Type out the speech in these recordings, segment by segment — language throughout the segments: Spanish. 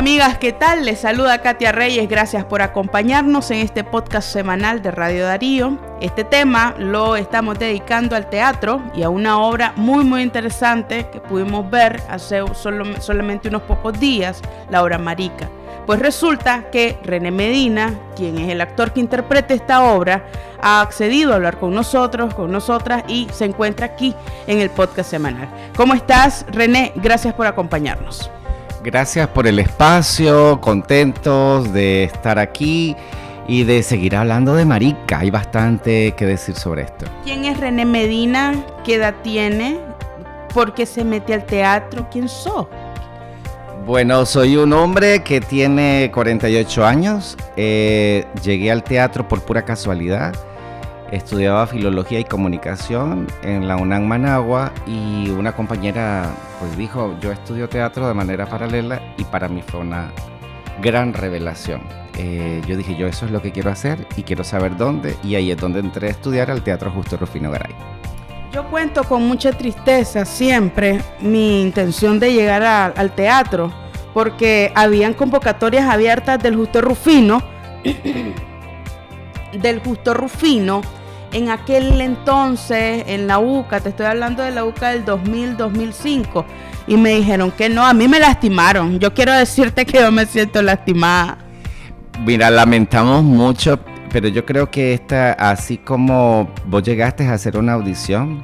amigas, ¿qué tal? Les saluda Katia Reyes, gracias por acompañarnos en este podcast semanal de Radio Darío. Este tema lo estamos dedicando al teatro y a una obra muy muy interesante que pudimos ver hace solamente unos pocos días, la obra Marica. Pues resulta que René Medina, quien es el actor que interpreta esta obra, ha accedido a hablar con nosotros, con nosotras y se encuentra aquí en el podcast semanal. ¿Cómo estás, René? Gracias por acompañarnos. Gracias por el espacio, contentos de estar aquí y de seguir hablando de Marica. Hay bastante que decir sobre esto. ¿Quién es René Medina? ¿Qué edad tiene? ¿Por qué se mete al teatro? ¿Quién sos? Bueno, soy un hombre que tiene 48 años. Eh, llegué al teatro por pura casualidad estudiaba filología y comunicación en la UNAM Managua y una compañera pues dijo, yo estudio teatro de manera paralela y para mí fue una gran revelación. Eh, yo dije, yo eso es lo que quiero hacer y quiero saber dónde y ahí es donde entré a estudiar al Teatro Justo Rufino Garay. Yo cuento con mucha tristeza siempre mi intención de llegar al teatro porque habían convocatorias abiertas del Justo Rufino del Justo Rufino en aquel entonces, en la UCA, te estoy hablando de la UCA del 2000-2005, y me dijeron que no, a mí me lastimaron. Yo quiero decirte que yo me siento lastimada. Mira, lamentamos mucho, pero yo creo que esta, así como vos llegaste a hacer una audición,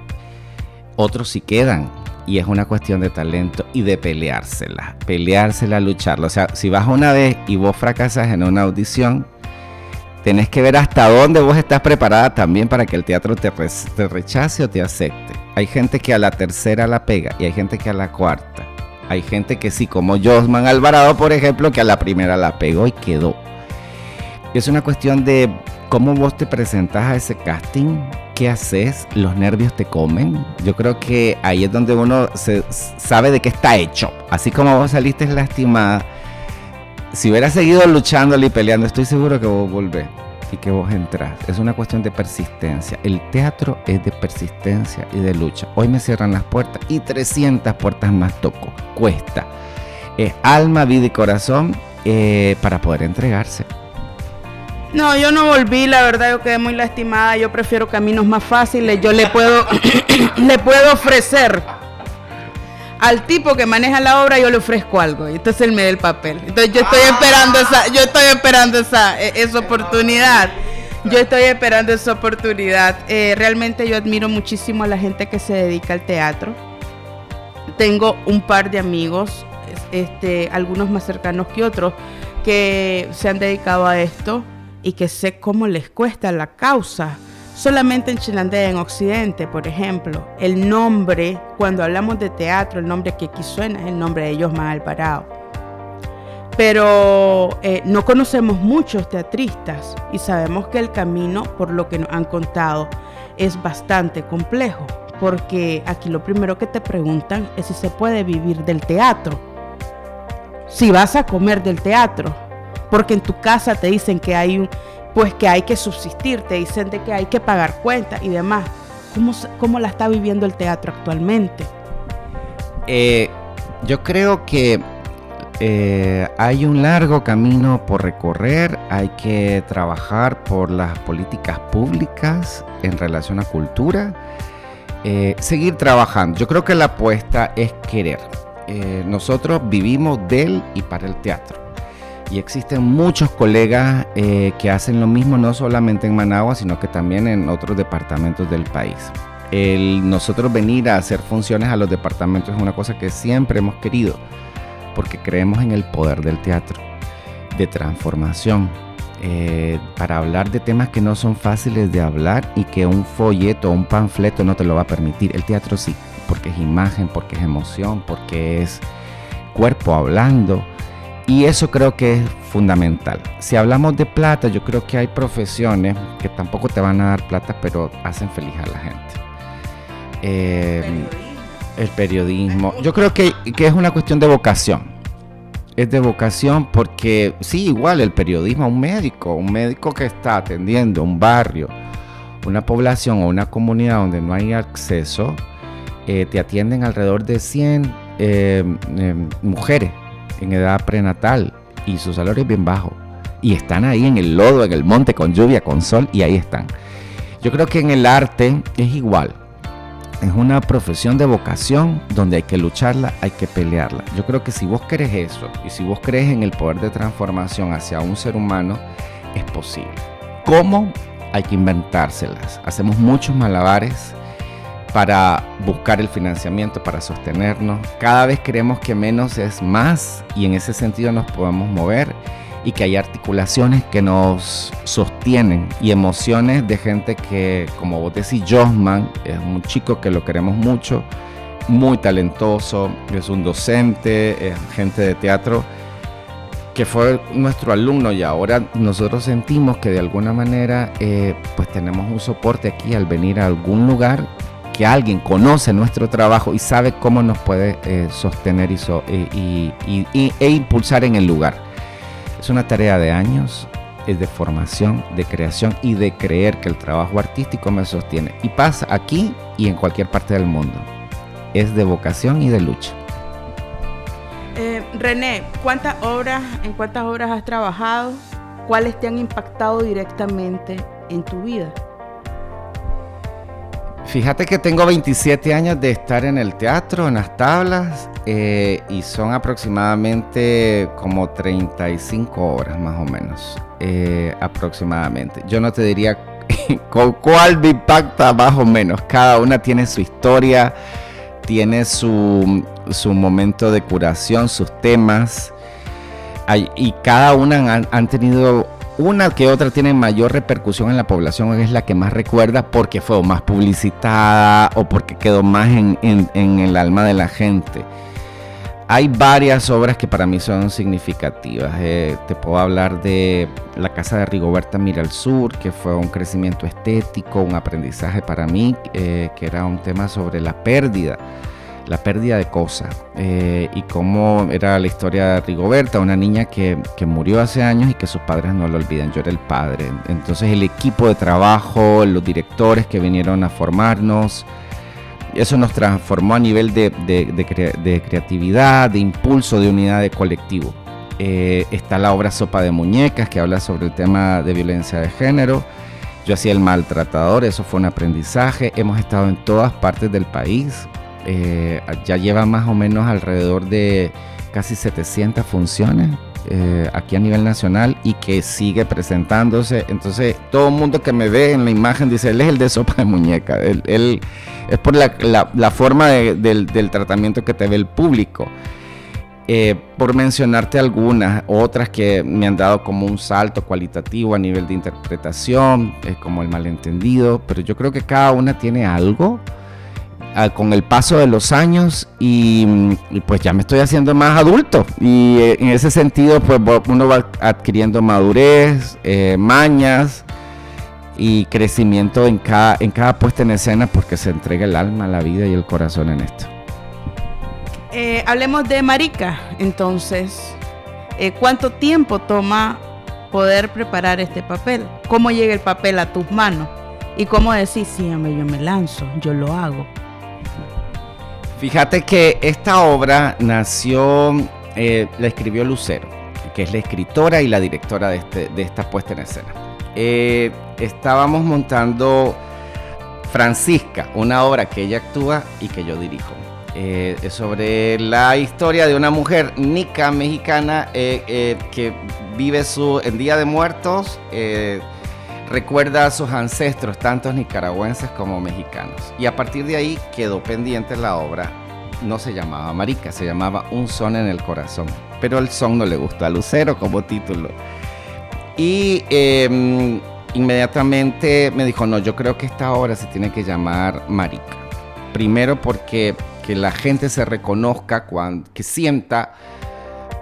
otros sí quedan. Y es una cuestión de talento y de peleársela, peleársela, lucharla. O sea, si vas una vez y vos fracasas en una audición, tenés que ver hasta dónde vos estás preparada también para que el teatro te, rechace o te acepte. Hay gente que a la tercera la pega y hay gente que a la cuarta. Hay gente que sí, como Josman Alvarado, por ejemplo, que a la primera la pegó y quedó. Es una cuestión de cómo vos te presentas a ese casting, qué haces, los nervios te comen. Yo creo que ahí es donde uno se sabe de qué está hecho. Así como vos saliste lastimada, si hubieras seguido luchando y peleando, estoy seguro que vos volvés y que vos entras. Es una cuestión de persistencia. El teatro es de persistencia y de lucha. Hoy me cierran las puertas y 300 puertas más toco. Cuesta. Es alma, vida y corazón eh, para poder entregarse. No, yo no volví, la verdad yo quedé muy lastimada, yo prefiero caminos más fáciles, yo le puedo, le puedo ofrecer al tipo que maneja la obra yo le ofrezco algo. Y entonces él me da el papel. Entonces yo estoy esperando esa, yo estoy esperando esa, e, esa oportunidad. Yo estoy esperando esa oportunidad. Eh, realmente yo admiro muchísimo a la gente que se dedica al teatro. Tengo un par de amigos, este, algunos más cercanos que otros, que se han dedicado a esto y que sé cómo les cuesta la causa Solamente en Chilandea, en Occidente, por ejemplo, el nombre, cuando hablamos de teatro, el nombre que aquí suena es el nombre de más Alvarado. Pero eh, no conocemos muchos teatristas y sabemos que el camino, por lo que nos han contado, es bastante complejo. Porque aquí lo primero que te preguntan es si se puede vivir del teatro. Si vas a comer del teatro. Porque en tu casa te dicen que hay un, pues que hay que subsistir, te dicen de que hay que pagar cuentas y demás. ¿Cómo, cómo la está viviendo el teatro actualmente? Eh, yo creo que eh, hay un largo camino por recorrer, hay que trabajar por las políticas públicas en relación a cultura, eh, seguir trabajando. Yo creo que la apuesta es querer. nosotros vivimos del y para el teatro. Y existen muchos colegas eh, que hacen lo mismo, no solamente en Managua, sino que también en otros departamentos del país. Nosotros venir a hacer funciones a los departamentos es una cosa que siempre hemos querido, porque creemos en el poder del teatro, de transformación, eh, para hablar de temas que no son fáciles de hablar y que un folleto o un panfleto no te lo va a permitir. El teatro sí, porque es imagen, porque es emoción, porque es cuerpo hablando y eso creo que es fundamental. Si hablamos de plata, yo creo que hay profesiones que tampoco te van a dar plata, pero hacen feliz a la gente. Eh, el periodismo. Yo creo que, que, es una cuestión de vocación. Es de vocación porque, sí, igual el periodismo, un médico, un médico que está atendiendo un barrio, una población o una comunidad donde no hay acceso, eh, te atienden alrededor de 100 eh, mujeres en edad prenatal y su salario es bien bajo. Y están ahí en el lodo, en el monte, con lluvia, con sol, y ahí están. Yo creo que en el arte es igual. Es una profesión de vocación donde hay que lucharla, hay que pelearla. Yo creo que si vos crees eso y si vos crees en el poder de transformación hacia un ser humano, es posible. ¿Cómo? Hay que inventárselas. Hacemos muchos malabares para buscar el financiamiento, para sostenernos. Cada vez creemos que menos es más y en ese sentido nos podemos mover y que hay articulaciones que nos sostienen y emociones de gente que, como vos decís, Josman es un chico que lo queremos mucho, muy talentoso, es un docente, es gente de teatro que fue nuestro alumno y ahora nosotros sentimos que de alguna manera eh, pues tenemos un soporte aquí al venir a algún lugar que alguien conoce nuestro trabajo y sabe cómo nos puede eh, sostener y, e impulsar en el lugar. Es una tarea de años, es de formación, de creación y de creer que el trabajo artístico me sostiene. Y pasa aquí y en cualquier parte del mundo. Es de vocación y de lucha. Eh, René, ¿cuántas obras, en cuántas obras has trabajado? ¿Cuáles te han impactado directamente en tu vida? Fíjate que tengo 27 años de estar en el teatro, en las tablas, eh, y son aproximadamente como 35 horas más o menos, eh, aproximadamente. Yo no te diría con cuál me impacta más o menos, cada una tiene su historia, tiene su, momento de curación, sus temas, y cada una han tenido una que otra tiene mayor repercusión en la población es la que más recuerda porque fue más publicitada o porque quedó más en, el alma de la gente. Hay varias obras que para mí son significativas. Eh, te puedo hablar de La Casa de Rigoberta Mira al Sur, que fue un crecimiento estético, un aprendizaje para mí, eh, que era un tema sobre la pérdida la pérdida de cosas eh, y cómo era la historia de Rigoberta, una niña que, murió hace años y que sus padres no lo olvidan. Yo era el padre. Entonces el equipo de trabajo, los directores que vinieron a formarnos, eso nos transformó a nivel de, creatividad, de impulso, de unidad de colectivo. Eh, está la obra Sopa de Muñecas que habla sobre el tema de violencia de género. Yo hacía el maltratador, eso fue un aprendizaje. Hemos estado en todas partes del país. Eh, ya lleva más o menos alrededor de casi 700 funciones eh, aquí a nivel nacional y que sigue presentándose. Entonces, todo el mundo que me ve en la imagen dice, él es el de sopa de muñeca. Él, es por la, forma del, tratamiento que te ve el público. Eh, por mencionarte algunas, otras que me han dado como un salto cualitativo a nivel de interpretación, como el malentendido, pero yo creo que cada una tiene algo con el paso de los años y, pues ya me estoy haciendo más adulto y eh, en ese sentido pues uno va adquiriendo madurez, eh, mañas y crecimiento en cada, en cada puesta en escena porque se entrega el alma, la vida y el corazón en esto. Eh, hablemos de Marica, entonces, ¿cuánto tiempo toma poder preparar este papel? ¿Cómo llega el papel a tus manos? ¿Y cómo decís, sí, yo me lanzo, yo lo hago? Fíjate que esta obra nació, eh, la escribió Lucero, que es la escritora y la directora de, este, de esta puesta en escena. Eh, estábamos montando Francisca, una obra que ella actúa y que yo dirijo. Eh, sobre la historia de una mujer nica mexicana que vive su, en Día de Muertos recuerda a sus ancestros, tantos nicaragüenses como mexicanos. Y a partir de ahí quedó pendiente la obra. No se llamaba Marica, se llamaba Un son en el corazón. Pero el son no le gustó a Lucero como título. Y em, inmediatamente me dijo, no, yo creo que esta obra se tiene que llamar Marica. Primero porque que la gente se reconozca, cuando, que sienta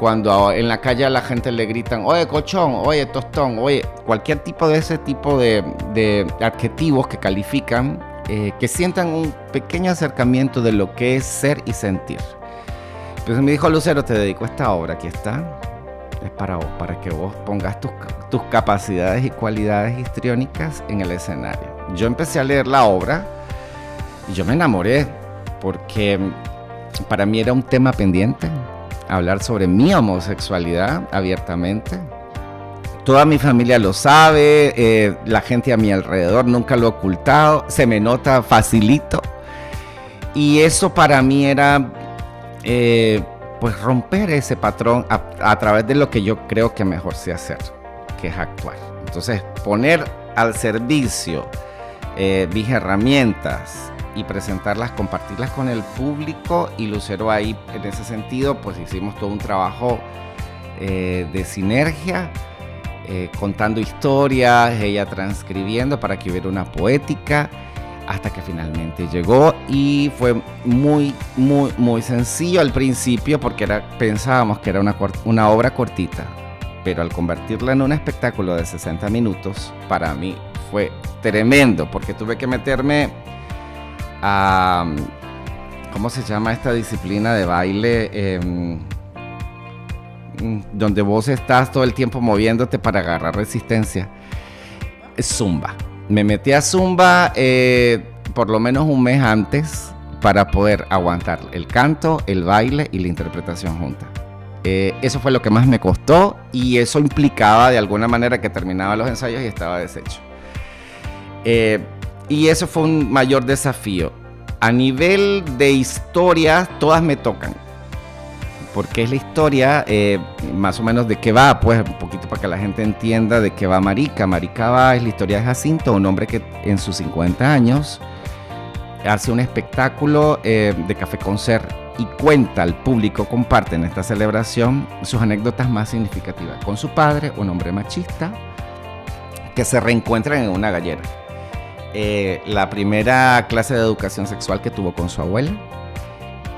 cuando en la calle a la gente le gritan, oye cochón, oye tostón, oye, cualquier tipo de ese tipo de, adjetivos que califican, eh, que sientan un pequeño acercamiento de lo que es ser y sentir. Entonces me dijo Lucero, te dedico a esta obra, aquí está, es para vos, para que vos pongas tus, tus capacidades y cualidades histriónicas en el escenario. Yo empecé a leer la obra y yo me enamoré, porque para mí era un tema pendiente, hablar sobre mi homosexualidad abiertamente. Toda mi familia lo sabe, eh, la gente a mi alrededor nunca lo ha ocultado, se me nota facilito. Y eso para mí era eh, pues romper ese patrón a, través de lo que yo creo que mejor sé hacer, que es actuar. Entonces, poner al servicio eh, mis herramientas y presentarlas, compartirlas con el público y Lucero ahí en ese sentido, pues hicimos todo un trabajo eh, de sinergia, eh, contando historias, ella transcribiendo para que hubiera una poética hasta que finalmente llegó y fue muy, muy, muy sencillo al principio porque era, pensábamos que era una, una obra cortita, pero al convertirla en un espectáculo de 60 minutos, para mí fue tremendo porque tuve que meterme a, ¿cómo se llama esta disciplina de baile? Em, donde vos estás todo el tiempo moviéndote para agarrar resistencia. Es zumba me metí a Zumba eh, por lo menos un mes antes para poder aguantar el canto, el baile y la interpretación junta. Eh, eso fue lo que más me costó y eso implicaba de alguna manera que terminaba los ensayos y estaba deshecho. Eh, y eso fue un mayor desafío. A nivel de historia, todas me tocan porque es la historia eh, más o menos de qué va, pues un poquito para que la gente entienda de qué va Marica. Marica va, es la historia de Jacinto, un hombre que en sus 50 años hace un espectáculo eh, de café concert y cuenta al público, comparte en esta celebración sus anécdotas más significativas con su padre, un hombre machista, que se reencuentran en una gallera. Eh, la primera clase de educación sexual que tuvo con su abuela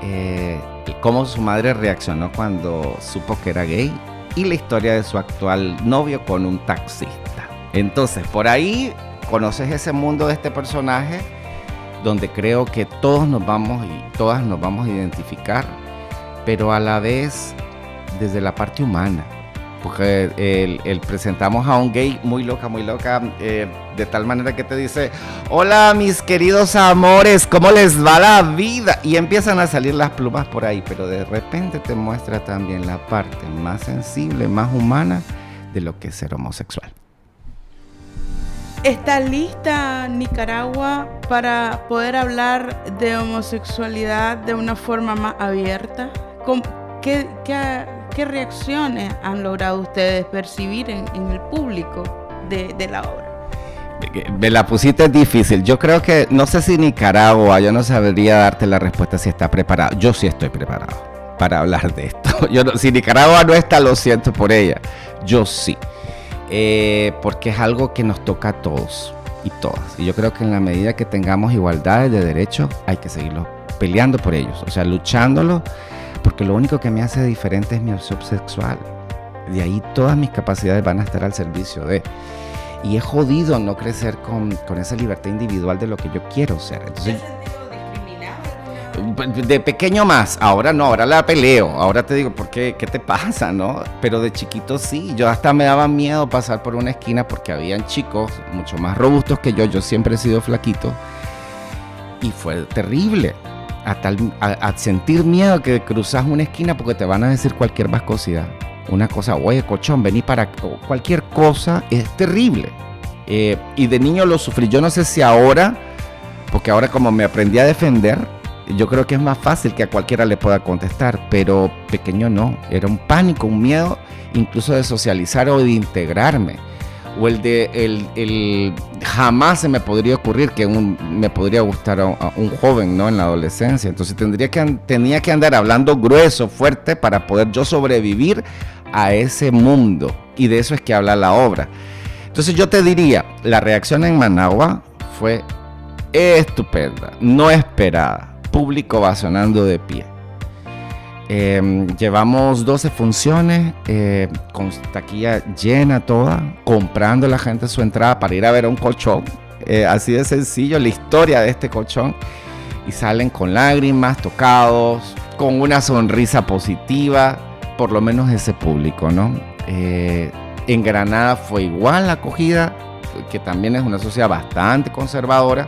eh, cómo su madre reaccionó cuando supo que era gay y la historia de su actual novio con un taxista. Entonces, por ahí conoces ese mundo de este personaje donde creo que todos nos vamos y todas nos vamos a identificar, pero a la vez desde la parte humana el, presentamos a un gay muy loca, muy loca, eh, de tal manera que te dice, hola mis queridos amores, ¿cómo les va la vida? Y empiezan a salir las plumas por ahí, pero de repente te muestra también la parte más sensible, más humana de lo que es ser homosexual. ¿Está lista Nicaragua para poder hablar de homosexualidad de una forma más abierta? ¿Qué, qué, ¿Qué reacciones han logrado ustedes percibir en, el público de, la obra? Me la pusiste difícil. Yo creo que, no sé si Nicaragua, yo no sabría darte la respuesta si está preparado. Yo sí estoy preparado para hablar de esto. Yo si Nicaragua no está, lo siento por ella. Yo sí. Eh, porque es algo que nos toca a todos y todas. Y yo creo que en la medida que tengamos igualdad de derechos, hay que seguirlo peleando por ellos, o sea, luchándolo porque lo único que me hace diferente es mi opción sexual. De ahí todas mis capacidades van a estar al servicio de... Y es jodido no crecer con, con esa libertad individual de lo que yo quiero ser. Entonces, de pequeño más, ahora no, ahora la peleo, ahora te digo, ¿por qué? ¿Qué te pasa, no? Pero de chiquito sí, yo hasta me daba miedo pasar por una esquina porque habían chicos mucho más robustos que yo, yo siempre he sido flaquito y fue terrible a, tal, a, sentir miedo que cruzas una esquina porque te van a decir cualquier vascosidad. Una cosa, oye, cochón, vení para cualquier cosa, es terrible. Eh, y de niño lo sufrí. Yo no sé si ahora, porque ahora como me aprendí a defender, yo creo que es más fácil que a cualquiera le pueda contestar, pero pequeño no. Era un pánico, un miedo incluso de socializar o de integrarme o el de el, jamás se me podría ocurrir que me podría gustar a, un joven no en la adolescencia. Entonces tendría que tenía que andar hablando grueso fuerte para poder yo sobrevivir a ese mundo. Y de eso es que habla la obra. Entonces yo te diría la reacción en Managua fue estupenda no esperada. Público va sonando de pie Em, llevamos 12 funciones eh, con taquilla llena toda, comprando la gente su entrada para ir a ver un colchón. Eh, así de sencillo, la historia de este colchón. Y salen con lágrimas, tocados, con una sonrisa positiva, por lo menos ese público, ¿no? Eh, en Granada fue igual la acogida, que también es una sociedad bastante conservadora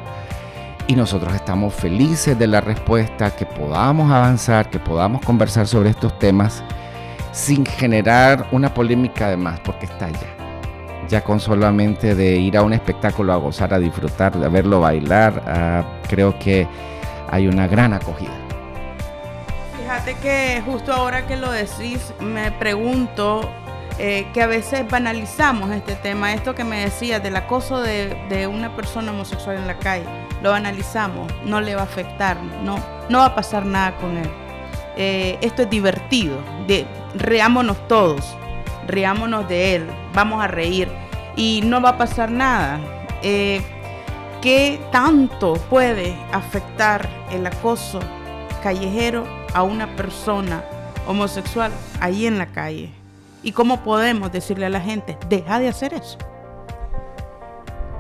y nosotros estamos felices de la respuesta, que podamos avanzar, que podamos conversar sobre estos temas sin generar una polémica de más, porque está ya. Ya con solamente de ir a un espectáculo a gozar, a disfrutar, de verlo bailar, creo que hay una gran acogida. Fíjate que justo ahora que lo decís, me pregunto eh, que a veces banalizamos este tema, esto que me decías del acoso de, una persona homosexual en la calle, lo banalizamos, no le va a afectar, no, no va a pasar nada con él. Eh, esto es divertido, reámonos todos, riámonos de él, vamos a reír y no va a pasar nada. Eh, ¿Qué tanto puede afectar el acoso callejero a una persona homosexual ahí en la calle? ¿Y cómo podemos decirle a la gente, deja de hacer eso?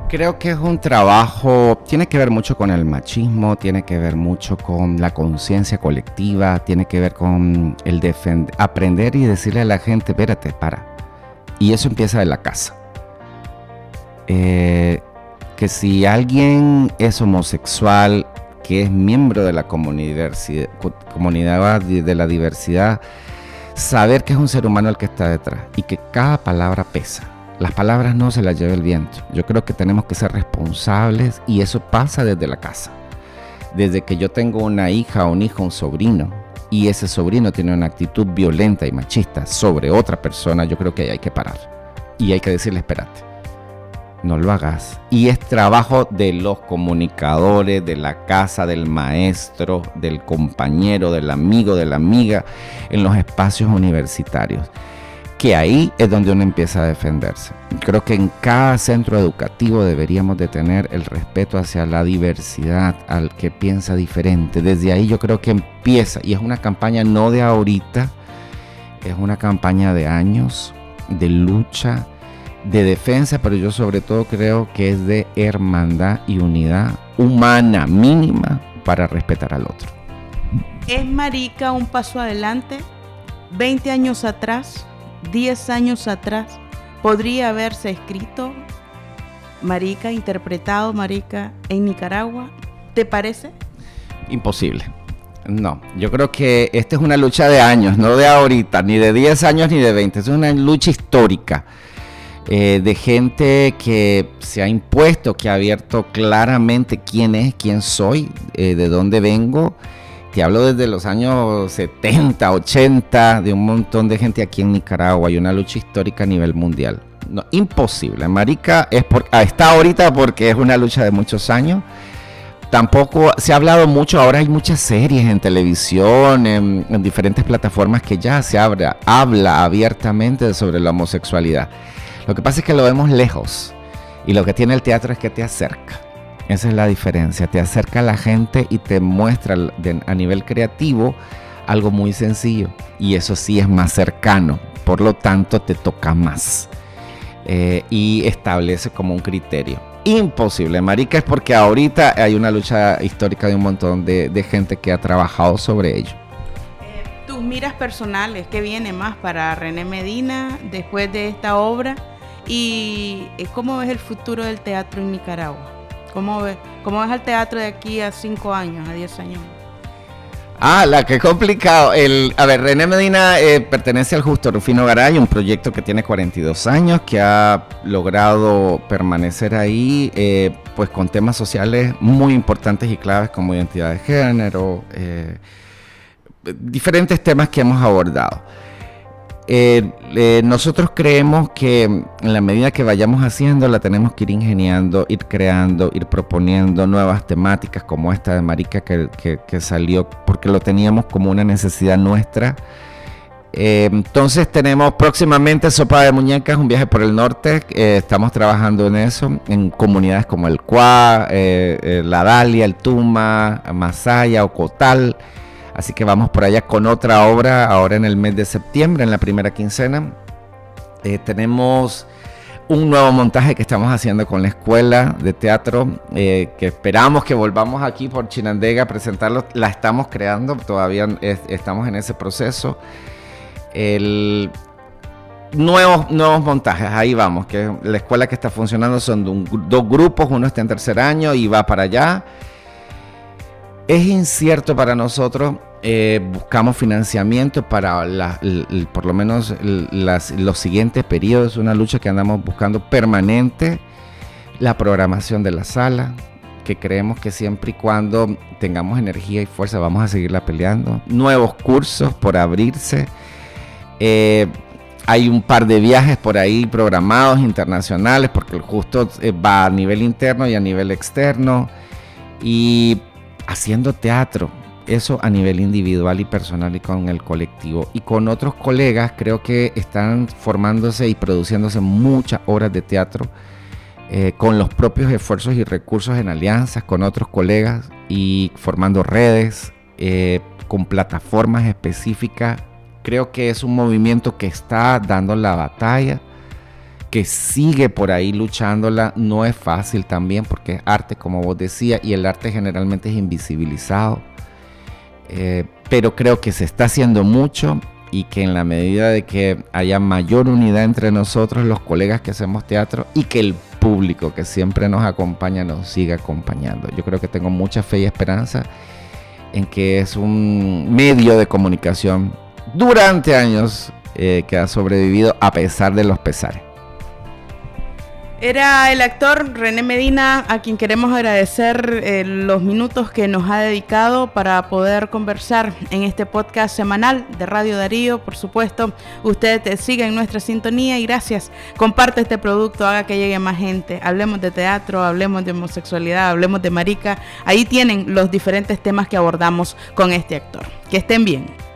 Creo que es un trabajo, tiene que ver mucho con el machismo, tiene que ver mucho con la conciencia colectiva, tiene que ver con el defender, aprender y decirle a la gente, espérate, para. Y eso empieza de la casa. Eh, que si alguien es homosexual, que es miembro de la comunidad, comunidad de la diversidad, saber que es un ser humano el que está detrás y que cada palabra pesa. Las palabras no se las lleva el viento. Yo creo que tenemos que ser responsables y eso pasa desde la casa. Desde que yo tengo una hija, un hijo, un sobrino y ese sobrino tiene una actitud violenta y machista sobre otra persona, yo creo que hay que parar. Y hay que decirle, espérate no lo hagas. Y es trabajo de los comunicadores, de la casa, del maestro, del compañero, del amigo, de la amiga, en los espacios universitarios. Que ahí es donde uno empieza a defenderse. Creo que en cada centro educativo deberíamos de tener el respeto hacia la diversidad, al que piensa diferente. Desde ahí yo creo que empieza, y es una campaña no de ahorita, es una campaña de años, de lucha, de defensa, pero yo sobre todo creo que es de hermandad y unidad humana mínima para respetar al otro. ¿Es Marica un paso adelante? 20 años atrás, 10 años atrás, podría haberse escrito Marica, interpretado Marica en Nicaragua. ¿Te parece? Imposible. No, yo creo que esta es una lucha de años, no de ahorita, ni de 10 años ni de 20, es una lucha histórica eh, de gente que se ha impuesto, que ha abierto claramente quién es, quién soy, eh, de dónde vengo. Te hablo desde los años 70, 80, de un montón de gente aquí en Nicaragua. Hay una lucha histórica a nivel mundial. Imposible. Marica es por, ah, está ahorita porque es una lucha de muchos años. Tampoco se ha hablado mucho, ahora hay muchas series en televisión, en, en diferentes plataformas que ya se habla abiertamente sobre la homosexualidad. Lo que pasa es que lo vemos lejos y lo que tiene el teatro es que te acerca. Esa es la diferencia, te acerca a la gente y te muestra a nivel creativo algo muy sencillo y eso sí es más cercano, por lo tanto te toca más eh, y establece como un criterio. Imposible, marica, es porque ahorita hay una lucha histórica de un montón de, gente que ha trabajado sobre ello eh, tus miras personales, ¿qué viene más para René Medina después de esta obra? ¿Y eh, cómo ves el futuro del teatro en Nicaragua? ¿Cómo ves, cómo el teatro de aquí a 5 años, a 10 años? Ah, la que complicado. El, a ver, René Medina eh, pertenece al Justo Rufino Garay, un proyecto que tiene 42 años, que ha logrado permanecer ahí, eh, pues con temas sociales muy importantes y claves como identidad de género, diferentes temas que hemos abordado. Eh, eh, nosotros creemos que en la medida que vayamos haciendo, la tenemos que ir ingeniando, ir creando, ir proponiendo nuevas temáticas como esta de Marica que, salió porque lo teníamos como una necesidad nuestra. Eh, entonces tenemos próximamente Sopa de Muñecas, un viaje por el norte. estamos trabajando en eso, en comunidades como el Cuá, La Dalia, el Tuma, Masaya, Ocotal. Así que vamos por allá con otra obra ahora en el mes de septiembre, en la primera quincena. Eh, tenemos un nuevo montaje que estamos haciendo con la escuela de teatro, eh, que esperamos que volvamos aquí por Chinandega a presentarlo. La estamos creando, todavía estamos en ese proceso. nuevos, nuevos montajes, ahí vamos, que la escuela que está funcionando son dos grupos, uno está en tercer año y va para allá. Es incierto para nosotros. Eh, buscamos financiamiento para por lo menos los siguientes periodos. Una lucha que andamos buscando permanente. La programación de la sala, que creemos que siempre y cuando tengamos energía y fuerza vamos a seguirla peleando. Nuevos cursos por abrirse. Eh, hay un par de viajes por ahí programados internacionales, porque justo eh, va a nivel interno y a nivel externo. Y haciendo teatro, eso a nivel individual y personal y con el colectivo. Y con otros colegas creo que están formándose y produciéndose muchas horas de teatro eh, con los propios esfuerzos y recursos en alianzas con otros colegas y formando redes eh, con plataformas específicas. Creo que es un movimiento que está dando la batalla, que sigue por ahí luchándola. No es fácil también porque es arte, como vos decías, y el arte generalmente es invisibilizado. Eh, pero creo que se está haciendo mucho y que en la medida de que haya mayor unidad entre nosotros, los colegas que hacemos teatro, y que el público que siempre nos acompaña nos siga acompañando. Yo creo que tengo mucha fe y esperanza en que es un medio de comunicación durante años eh, que ha sobrevivido a pesar de los pesares. Era el actor René Medina, a quien queremos agradecer eh, los minutos que nos ha dedicado para poder conversar en este podcast semanal de Radio Darío. Por supuesto, usted sigue en nuestra sintonía y gracias. Comparte este producto, haga que llegue más gente. Hablemos de teatro, hablemos de homosexualidad, hablemos de marica. Ahí tienen los diferentes temas que abordamos con este actor. Que estén bien.